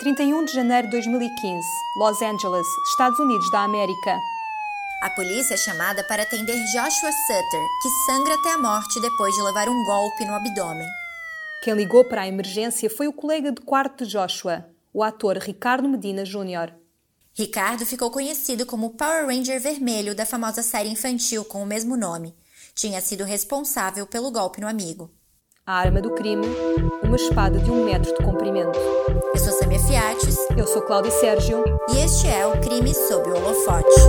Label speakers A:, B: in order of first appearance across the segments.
A: 31 de janeiro de 2015, Los Angeles, Estados Unidos da América.
B: A polícia é chamada para atender Joshua Sutter, que sangra até a morte depois de levar um golpe no abdômen.
A: Quem ligou para a emergência foi o colega de quarto de Joshua, o ator Ricardo Medina Jr.
B: Ricardo ficou conhecido como o Power Ranger Vermelho da famosa série infantil com o mesmo nome. Tinha sido responsável pelo golpe no amigo.
A: A arma do crime, uma espada de um metro de comprimento.
B: Eu sou Samia Fiates.
A: Eu sou Cláudio Sérgio.
B: E este é o Crime sob o Holofote.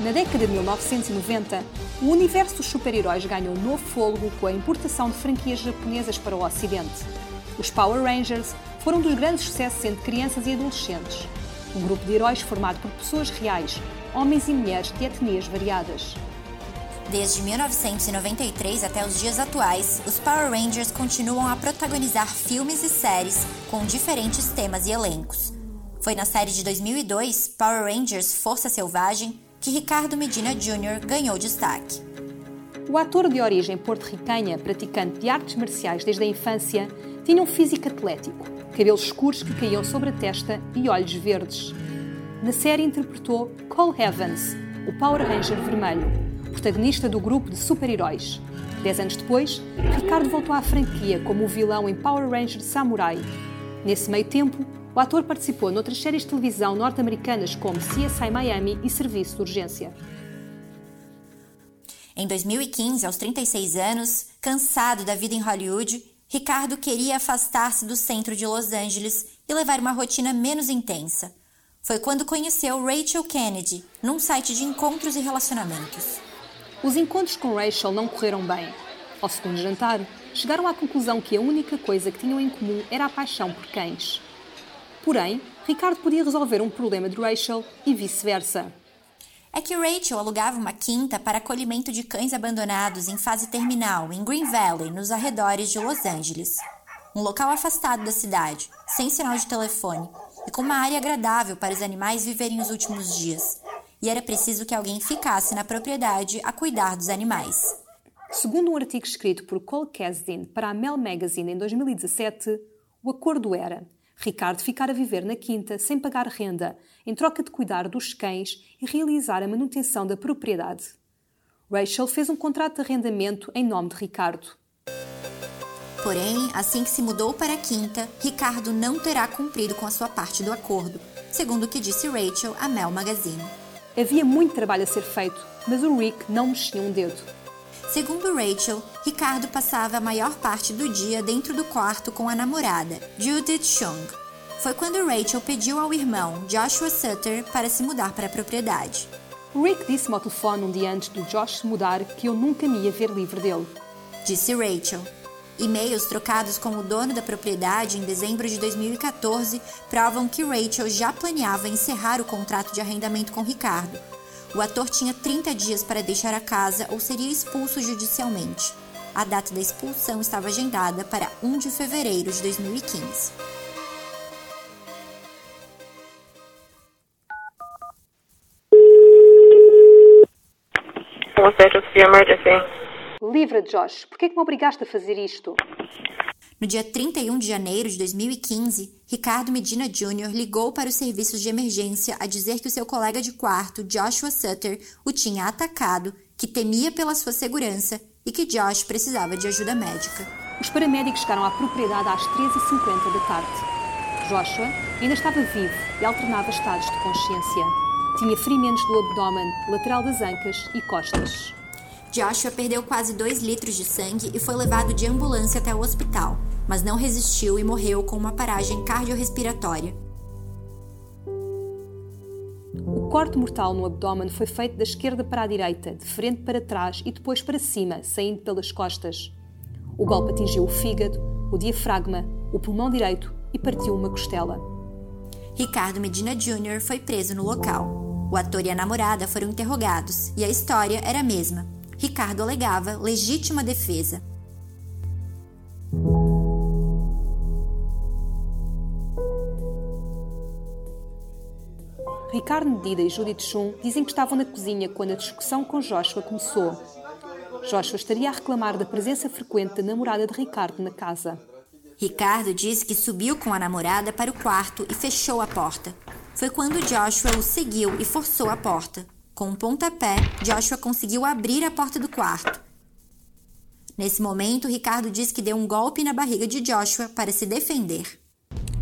A: Na década de 1990, o universo dos super-heróis ganhou novo fôlego com a importação de franquias japonesas para o Ocidente. Os Power Rangers foram um dos grandes sucessos entre crianças e adolescentes. Um grupo de heróis formado por pessoas reais, homens e mulheres de etnias variadas.
B: Desde 1993 até os dias atuais, os Power Rangers continuam a protagonizar filmes e séries com diferentes temas e elencos. Foi na série de 2002, Power Rangers Força Selvagem, que Ricardo Medina Jr. ganhou destaque.
A: O ator de origem porto-ricanha, praticante de artes marciais desde a infância, tinha um físico atlético, cabelos escuros que caíam sobre a testa e olhos verdes. Na série interpretou Cole Evans, o Power Ranger vermelho, protagonista do grupo de super-heróis. Dez anos depois, Ricardo voltou à franquia como o vilão em Power Ranger Samurai. Nesse meio tempo, o ator participou noutras séries de televisão norte-americanas como CSI Miami e Serviço de Urgência.
B: Em 2015, aos 36 anos, cansado da vida em Hollywood, Ricardo queria afastar-se do centro de Los Angeles e levar uma rotina menos intensa. Foi quando conheceu Rachel Kennedy, num site de encontros e relacionamentos.
A: Os encontros com Rachel não correram bem. Ao segundo jantar, chegaram à conclusão que a única coisa que tinham em comum era a paixão por cães. Porém, Ricardo podia resolver um problema de Rachel e vice-versa.
B: É que Rachel alugava uma quinta para acolhimento de cães abandonados em fase terminal em Green Valley, nos arredores de Los Angeles. Um local afastado da cidade, sem sinal de telefone e com uma área agradável para os animais viverem os últimos dias. E era preciso que alguém ficasse na propriedade a cuidar dos animais.
A: Segundo um artigo escrito por Cole Kasdan para a Mel Magazine em 2017, o acordo era Ricardo ficar a viver na quinta sem pagar renda, em troca de cuidar dos cães e realizar a manutenção da propriedade. Rachel fez um contrato de arrendamento em nome de Ricardo.
B: Porém, assim que se mudou para a quinta, Ricardo não terá cumprido com a sua parte do acordo, segundo o que disse Rachel à Mel Magazine.
A: Havia muito trabalho a ser feito, mas o Rick não mexia um dedo.
B: Segundo Rachel, Ricardo passava a maior parte do dia dentro do quarto com a namorada, Judith Chung. Foi quando Rachel pediu ao irmão, Joshua Sutter, para se mudar para a propriedade.
A: Rick disse-me ao telefone um dia antes do Josh se mudar que eu nunca me ia ver livre dele.
B: Disse Rachel. E-mails trocados com o dono da propriedade em dezembro de 2014 provam que Rachel já planeava encerrar o contrato de arrendamento com Ricardo, o ator tinha 30 dias para deixar a casa ou seria expulso judicialmente. A data da expulsão estava agendada para 1 de fevereiro de 2015.
A: Livra, Josh. Por que, é que me obrigaste a fazer isto?
B: No dia 31 de janeiro de 2015, Ricardo Medina Jr. ligou para os serviços de emergência a dizer que o seu colega de quarto, Joshua Sutter, o tinha atacado, que temia pela sua segurança e que Josh precisava de ajuda médica.
A: Os paramédicos chegaram à propriedade às 13h50 da tarde. Joshua ainda estava vivo e alternava estados de consciência. Tinha ferimentos do abdômen, lateral das ancas e costas.
B: Joshua perdeu quase 2 litros de sangue e foi levado de ambulância até o hospital, mas não resistiu e morreu com uma paragem cardiorrespiratória.
A: O corte mortal no abdômen foi feito da esquerda para a direita, de frente para trás e depois para cima, saindo pelas costas. O golpe atingiu o fígado, o diafragma, o pulmão direito e partiu uma costela.
B: Ricardo Medina Jr. foi preso no local. O ator e a namorada foram interrogados e a história era a mesma. Ricardo alegava legítima defesa.
A: Ricardo Medida e Judith Chun dizem que estavam na cozinha quando a discussão com Joshua começou. Joshua estaria a reclamar da presença frequente da namorada de Ricardo na casa.
B: Ricardo disse que subiu com a namorada para o quarto e fechou a porta. Foi quando Joshua o seguiu e forçou a porta. Com um pontapé, Joshua conseguiu abrir a porta do quarto. Nesse momento, Ricardo diz que deu um golpe na barriga de Joshua para se defender.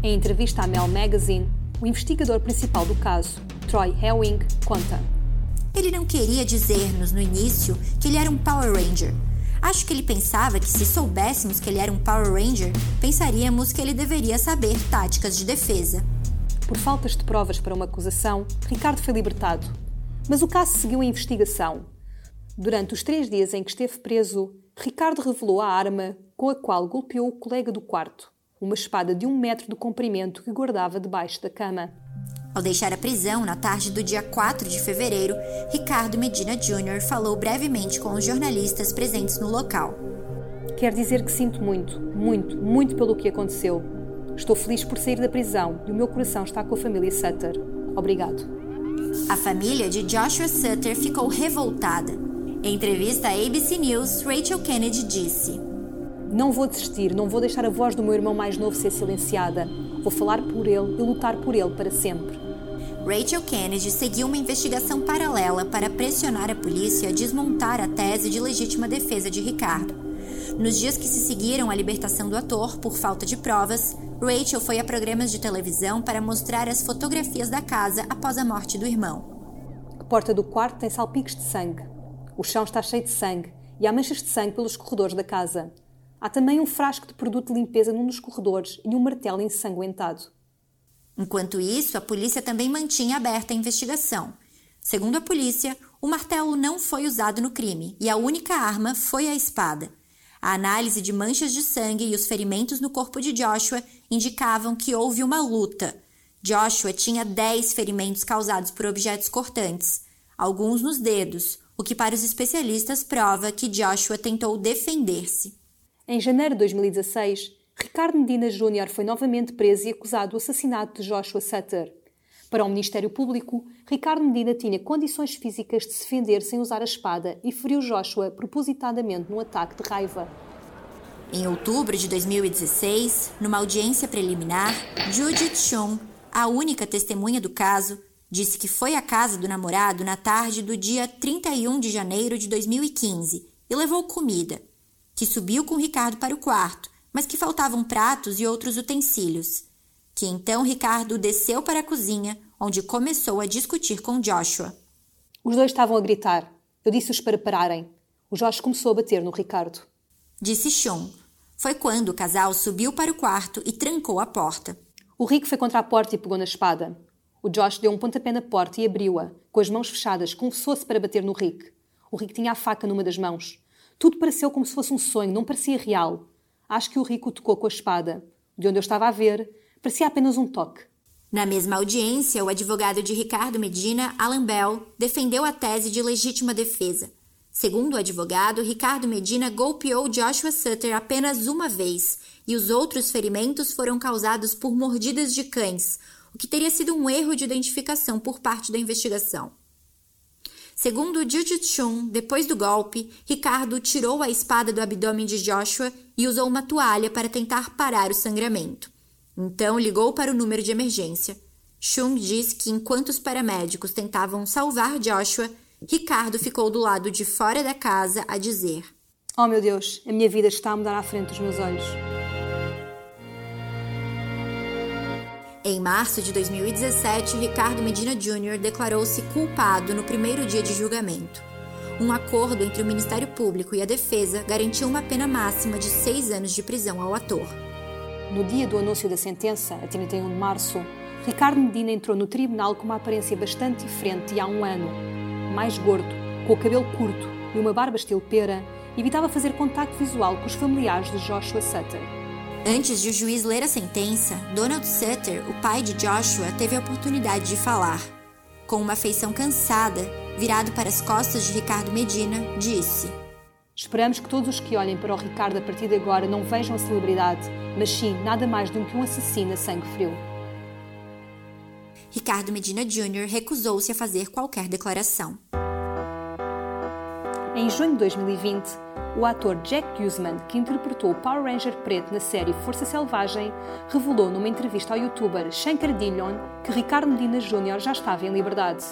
A: Em entrevista à Mel Magazine, o investigador principal do caso, Troy Hewing, conta:
B: Ele não queria dizer-nos no início que ele era um Power Ranger. Acho que ele pensava que se soubéssemos que ele era um Power Ranger, pensaríamos que ele deveria saber táticas de defesa.
A: Por faltas de provas para uma acusação, Ricardo foi libertado. Mas o caso seguiu a investigação. Durante os três dias em que esteve preso, Ricardo revelou a arma com a qual golpeou o colega do quarto, uma espada de um metro de comprimento que guardava debaixo da cama.
B: Ao deixar a prisão na tarde do dia 4 de fevereiro, Ricardo Medina Jr. falou brevemente com os jornalistas presentes no local.
A: Quer dizer que sinto muito, muito, muito pelo que aconteceu. Estou feliz por sair da prisão e o meu coração está com a família Sutter. Obrigado.
B: A família de Joshua Sutter ficou revoltada em entrevista à ABC News, Rachel Kennedy disse:
A: Não vou desistir, não vou deixar a voz do meu irmão mais novo ser silenciada. Vou falar por ele e lutar por ele para sempre.
B: Rachel Kennedy seguiu uma investigação paralela para pressionar a polícia a desmontar a tese de legítima defesa de Ricardo. Nos dias que se seguiram à libertação do ator por falta de provas, Rachel foi a programas de televisão para mostrar as fotografias da casa após a morte do irmão.
A: A porta do quarto tem salpicos de sangue. O chão está cheio de sangue e há manchas de sangue pelos corredores da casa. Há também um frasco de produto de limpeza num dos corredores e um martelo ensanguentado.
B: Enquanto isso, a polícia também mantinha aberta a investigação. Segundo a polícia, o martelo não foi usado no crime e a única arma foi a espada. A análise de manchas de sangue e os ferimentos no corpo de Joshua indicavam que houve uma luta. Joshua tinha 10 ferimentos causados por objetos cortantes, alguns nos dedos, o que para os especialistas prova que Joshua tentou defender-se.
A: Em janeiro de 2016, Ricardo Medina Júnior foi novamente preso e acusado do assassinato de Joshua Sutter. Para o Ministério Público, Ricardo Medina tinha condições físicas de se defender sem usar a espada e feriu Joshua propositadamente num ataque de raiva.
B: Em outubro de 2016, numa audiência preliminar, Judith Chung, a única testemunha do caso, Disse que foi à casa do namorado na tarde do dia 31 de janeiro de 2015 e levou comida. Que subiu com Ricardo para o quarto, mas que faltavam pratos e outros utensílios. Que então Ricardo desceu para a cozinha, onde começou a discutir com Joshua.
A: Os dois estavam a gritar. Eu disse-os para pararem. O Josh começou a bater no Ricardo.
B: Disse Sean. Foi quando o casal subiu para o quarto e trancou a porta.
A: O Rick foi contra a porta e pegou na espada. O Josh deu um pontapé na porta e abriu-a. Com as mãos fechadas, confessou-se para bater no Rick. O Rick tinha a faca numa das mãos. Tudo pareceu como se fosse um sonho, não parecia real. Acho que o Rick o tocou com a espada. De onde eu estava a ver, parecia apenas um toque.
B: Na mesma audiência, o advogado de Ricardo Medina, Alan Bell, defendeu a tese de legítima defesa. Segundo o advogado, Ricardo Medina golpeou Joshua Sutter apenas uma vez e os outros ferimentos foram causados por mordidas de cães, o que teria sido um erro de identificação por parte da investigação. Segundo Judith Chun, depois do golpe, Ricardo tirou a espada do abdômen de Joshua e usou uma toalha para tentar parar o sangramento. Então ligou para o número de emergência. Chung diz que enquanto os paramédicos tentavam salvar Joshua, Ricardo ficou do lado de fora da casa a dizer:
A: Oh meu Deus, a minha vida está a mudar à frente dos meus olhos.
B: Em março de 2017, Ricardo Medina Jr. declarou-se culpado no primeiro dia de julgamento. Um acordo entre o Ministério Público e a defesa garantiu uma pena máxima de seis anos de prisão ao ator.
A: No dia do anúncio da sentença, a 31 de março, Ricardo Medina entrou no tribunal com uma aparência bastante diferente de há um ano. Mais gordo, com o cabelo curto e uma barba estilo pera, evitava fazer contacto visual com os familiares de Joshua Sutter.
B: Antes de o juiz ler a sentença, Donald Sutter, o pai de Joshua, teve a oportunidade de falar. Com uma feição cansada, virado para as costas de Ricardo Medina, disse:
A: Esperamos que todos os que olhem para o Ricardo a partir de agora não vejam a celebridade, mas sim nada mais do que um assassino a sangue frio.
B: Ricardo Medina Jr. recusou-se a fazer qualquer declaração.
A: Em junho de 2020, o ator Jack Guzman, que interpretou o Power Ranger preto na série Força Selvagem, revelou numa entrevista ao youtuber Shankar Dillon que Ricardo Medina Jr. já estava em liberdade.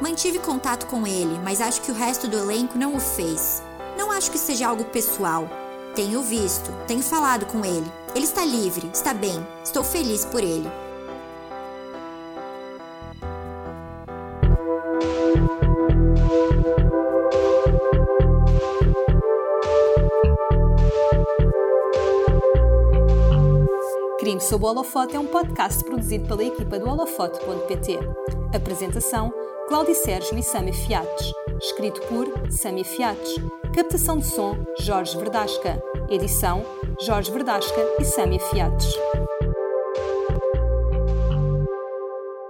B: Mantive contato com ele, mas acho que o resto do elenco não o fez. Não acho que seja algo pessoal. Tenho visto, tenho falado com ele. Ele está livre, está bem, estou feliz por ele.
A: Crime sob o Holofote é um podcast produzido pela equipa do holofote.pt. Apresentação: Cláudio Sérgio e Sami Fiates. Escrito por Sami Fiates. Captação de som: Jorge Verdasca. Edição: Jorge Verdasca e Sami Fiates.